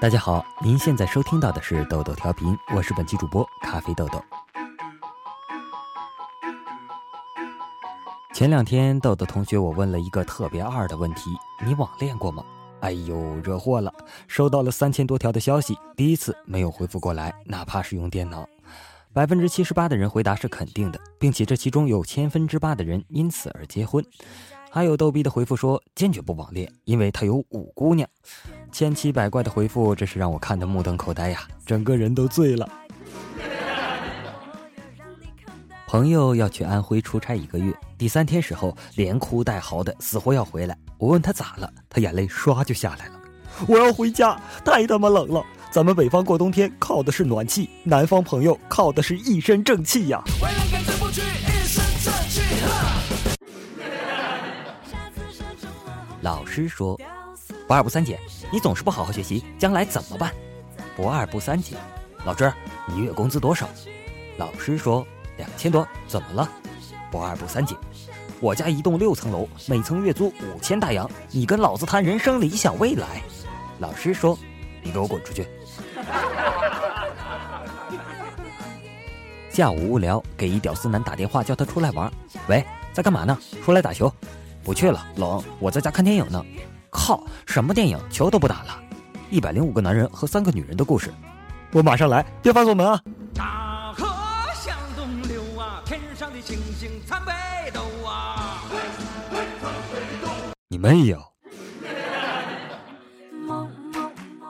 大家好，您现在收听到的是豆豆调频，我是本期主播咖啡豆豆。前两天，豆豆同学我问了一个特别二的问题：你网恋过吗？哎呦，惹祸了！收到了三千多条的消息，第一次没有回复过来，哪怕是用电脑。百分之七十八的人回答是肯定的，并且这其中有千分之八的人因此而结婚。还有逗逼的回复说坚决不网恋，因为他有五姑娘。千奇百怪的回复，这是让我看得目瞪口呆呀，整个人都醉了。朋友要去安徽出差一个月，第三天时候连哭带嚎的，死活要回来。我问他咋了，他眼泪唰就下来了。我要回家，太他妈冷了。咱们北方过冬天靠的是暖气，南方朋友靠的是一身正气呀。老师说：“不二不三姐，你总是不好好学习，将来怎么办？”不二不三姐，老师，你月工资多少？老师说：“两千多，怎么了？”不二不三姐，我家一栋六层楼，每层月租五千大洋，你跟老子谈人生理想未来？老师说：“你给我滚出去！” 下午无聊，给一屌丝男打电话叫他出来玩。喂，在干嘛呢？出来打球。不去了，冷。我在家看电影呢。靠，什么电影？球都不打了。一百零五个男人和三个女人的故事。我马上来，别反锁门啊！大河向东流啊，天上的星星参北斗啊。你妹呀！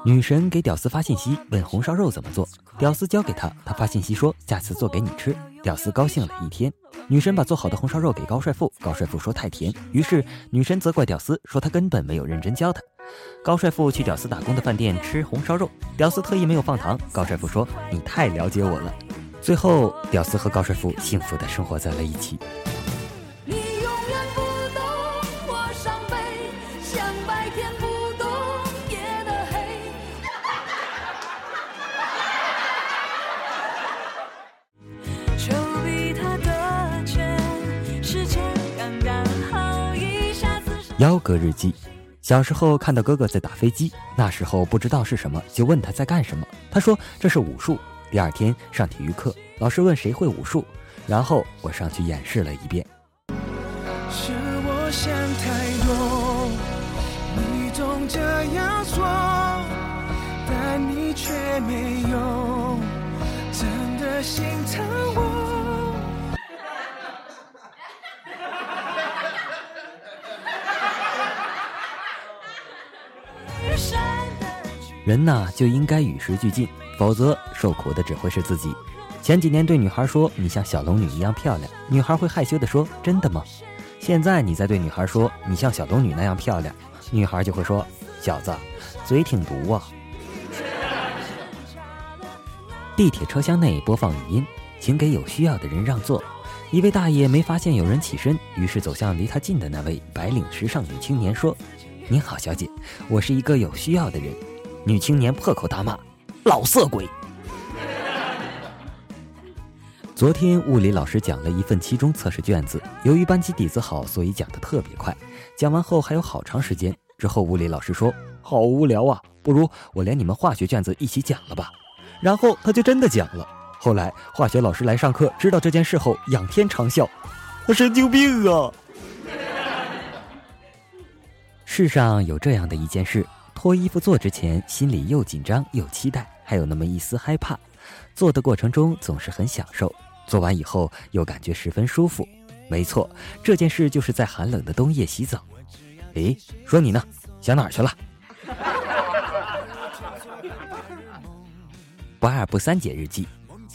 女神给屌丝发信息，问红烧肉怎么做。屌丝教给他，他发信息说下次做给你吃。屌丝高兴了一天。女神把做好的红烧肉给高帅富，高帅富说太甜，于是女神责怪屌丝说他根本没有认真教他。高帅富去屌丝打工的饭店吃红烧肉，屌丝特意没有放糖。高帅富说你太了解我了。最后，屌丝和高帅富幸福的生活在了一起。幺哥日记，小时候看到哥哥在打飞机，那时候不知道是什么，就问他在干什么。他说这是武术。第二天上体育课，老师问谁会武术，然后我上去演示了一遍。是我想太多，你总这样说，但你却没有真的心疼我。人呐就应该与时俱进，否则受苦的只会是自己。前几年对女孩说你像小龙女一样漂亮，女孩会害羞的说真的吗？现在你再对女孩说你像小龙女那样漂亮，女孩就会说小子，嘴挺毒啊。地铁车厢内播放语音，请给有需要的人让座。一位大爷没发现有人起身，于是走向离他近的那位白领时尚女青年说：“您好，小姐，我是一个有需要的人。”女青年破口大骂：“老色鬼！”昨天物理老师讲了一份期中测试卷子，由于班级底子好，所以讲的特别快。讲完后还有好长时间。之后物理老师说：“好无聊啊，不如我连你们化学卷子一起讲了吧。”然后他就真的讲了。后来化学老师来上课，知道这件事后仰天长啸：“他神经病啊！”世上有这样的一件事。脱衣服做之前，心里又紧张又期待，还有那么一丝害怕。做的过程中总是很享受，做完以后又感觉十分舒服。没错，这件事就是在寒冷的冬夜洗澡。诶，说你呢，想哪儿去了？不二不三姐日记，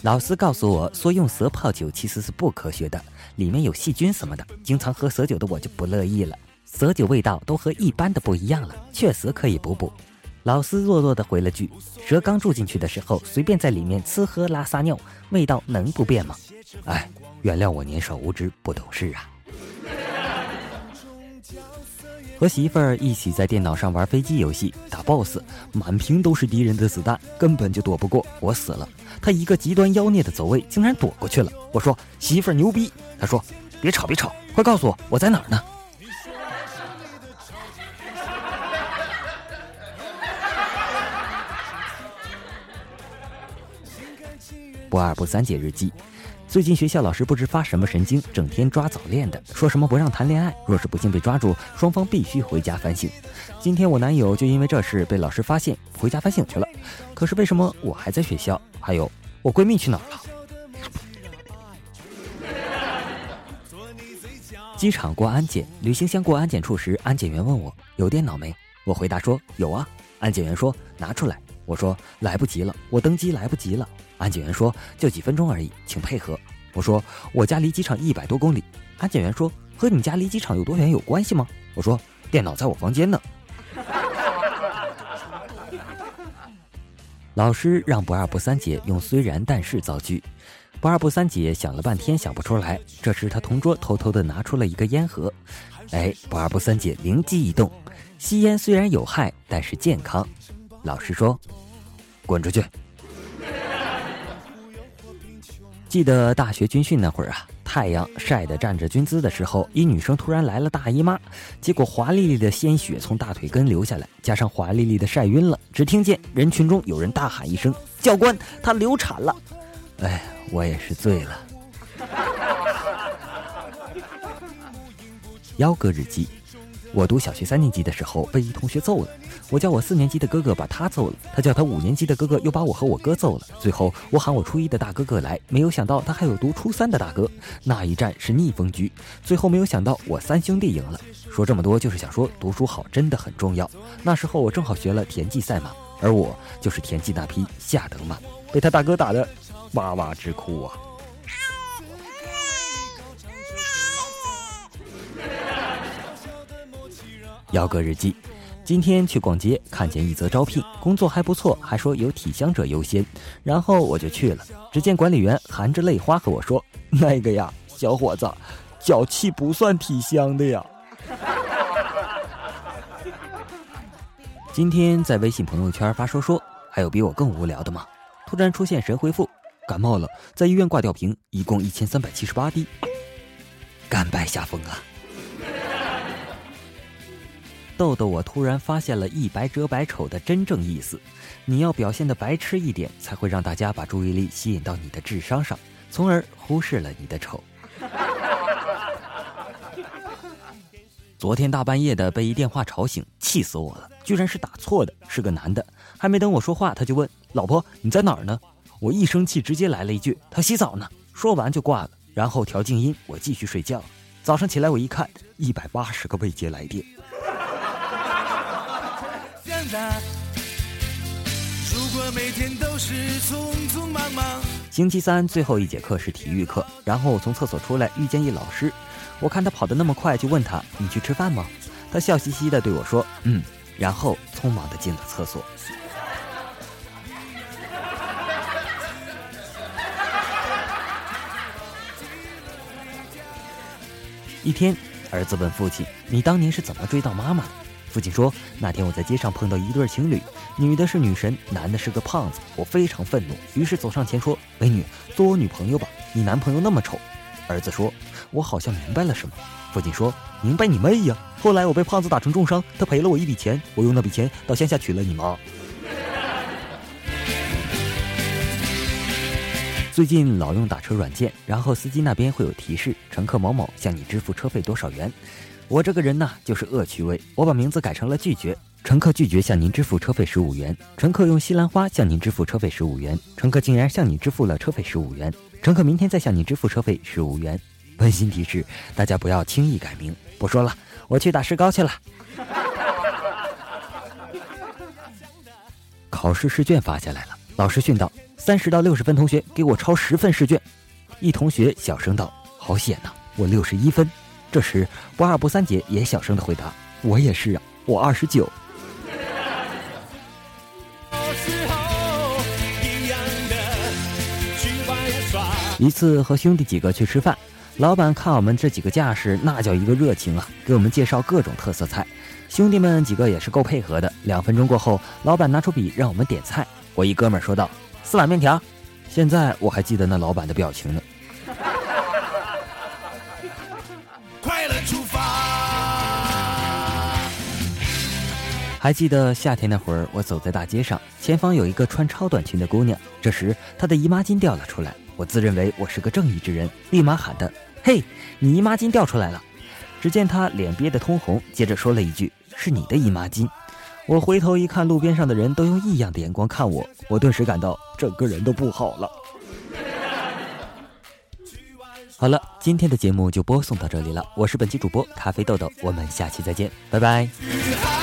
老师告诉我说用蛇泡酒其实是不科学的，里面有细菌什么的。经常喝蛇酒的我就不乐意了。蛇酒味道都和一般的不一样了，确实可以补补。老师弱弱的回了句：“蛇刚住进去的时候，随便在里面吃喝拉撒尿，味道能不变吗？”哎，原谅我年少无知不懂事啊。和媳妇儿一起在电脑上玩飞机游戏，打 BOSS，满屏都是敌人的子弹，根本就躲不过。我死了，他一个极端妖孽的走位，竟然躲过去了。我说：“媳妇儿牛逼。”他说：“别吵别吵，快告诉我我在哪儿呢？”不二不三姐日记。最近学校老师不知发什么神经，整天抓早恋的，说什么不让谈恋爱，若是不幸被抓住，双方必须回家反省。今天我男友就因为这事被老师发现，回家反省去了。可是为什么我还在学校？还有我闺蜜去哪儿了？机场过安检，旅行箱过安检处时，安检员问我有电脑没？我回答说有啊。安检员说拿出来。我说来不及了，我登机来不及了。安检员说：“就几分钟而已，请配合。”我说：“我家离机场一百多公里。”安检员说：“和你家离机场有多远有关系吗？”我说：“电脑在我房间呢。”老师让不二不三姐用“虽然但是”造句，不二不三姐想了半天想不出来。这时她同桌偷偷的拿出了一个烟盒，哎，不二不三姐灵机一动：吸烟虽然有害，但是健康。老师说：“滚出去。”记得大学军训那会儿啊，太阳晒得站着军姿的时候，一女生突然来了大姨妈，结果华丽丽的鲜血从大腿根流下来，加上华丽丽的晒晕了，只听见人群中有人大喊一声：“教官，她流产了！”哎，我也是醉了。幺哥日记。我读小学三年级的时候被一同学揍了，我叫我四年级的哥哥把他揍了，他叫他五年级的哥哥又把我和我哥揍了，最后我喊我初一的大哥哥来，没有想到他还有读初三的大哥，那一战是逆风局，最后没有想到我三兄弟赢了。说这么多就是想说读书好真的很重要。那时候我正好学了田忌赛马，而我就是田忌那匹下等马，被他大哥打的哇哇直哭啊。幺哥日记，今天去逛街，看见一则招聘，工作还不错，还说有体香者优先，然后我就去了。只见管理员含着泪花和我说：“ 那个呀，小伙子，脚气不算体香的呀。”今天在微信朋友圈发说说，还有比我更无聊的吗？突然出现神回复：感冒了，在医院挂吊瓶，一共一千三百七十八滴，甘拜下风啊。豆豆，我突然发现了一白遮百丑的真正意思。你要表现的白痴一点，才会让大家把注意力吸引到你的智商上，从而忽视了你的丑。昨天大半夜的被一电话吵醒，气死我了！居然是打错的，是个男的。还没等我说话，他就问：“老婆，你在哪儿呢？”我一生气，直接来了一句：“他洗澡呢。”说完就挂了，然后调静音，我继续睡觉。早上起来我一看，一百八十个未接来电。如果每天都是匆匆忙忙。星期三最后一节课是体育课，然后我从厕所出来，遇见一老师。我看他跑得那么快，就问他：“你去吃饭吗？”他笑嘻嘻的对我说：“嗯。”然后匆忙的进了厕所。一天，儿子问父亲：“你当年是怎么追到妈妈的？”父亲说：“那天我在街上碰到一对情侣，女的是女神，男的是个胖子。我非常愤怒，于是走上前说：‘美女，做我女朋友吧。’你男朋友那么丑。”儿子说：“我好像明白了什么。”父亲说：“明白你妹呀！后来我被胖子打成重伤，他赔了我一笔钱，我用那笔钱到乡下娶了你妈。”最近老用打车软件，然后司机那边会有提示：乘客某某向你支付车费多少元。我这个人呢，就是恶趣味。我把名字改成了拒绝。乘客拒绝向您支付车费十五元。乘客用西兰花向您支付车费十五元。乘客竟然向你支付了车费十五元。乘客明天再向你支付车费十五元。温馨提示：大家不要轻易改名。不说了，我去打石膏去了。考试试卷发下来了，老师训道：三十到六十分同学给我抄十份试卷。一同学小声道：好险呐，我六十一分。这时，不二不三姐也小声的回答：“我也是啊，我二十九。”一次和兄弟几个去吃饭，老板看我们这几个架势，那叫一个热情啊，给我们介绍各种特色菜。兄弟们几个也是够配合的。两分钟过后，老板拿出笔让我们点菜。我一哥们说道：“四碗面条。”现在我还记得那老板的表情呢。还记得夏天那会儿，我走在大街上，前方有一个穿超短裙的姑娘，这时她的姨妈巾掉了出来。我自认为我是个正义之人，立马喊的：“嘿，你姨妈巾掉出来了！”只见她脸憋得通红，接着说了一句：“是你的姨妈巾。”我回头一看，路边上的人都用异样的眼光看我，我顿时感到整个人都不好了。好了，今天的节目就播送到这里了，我是本期主播咖啡豆豆，我们下期再见，拜拜。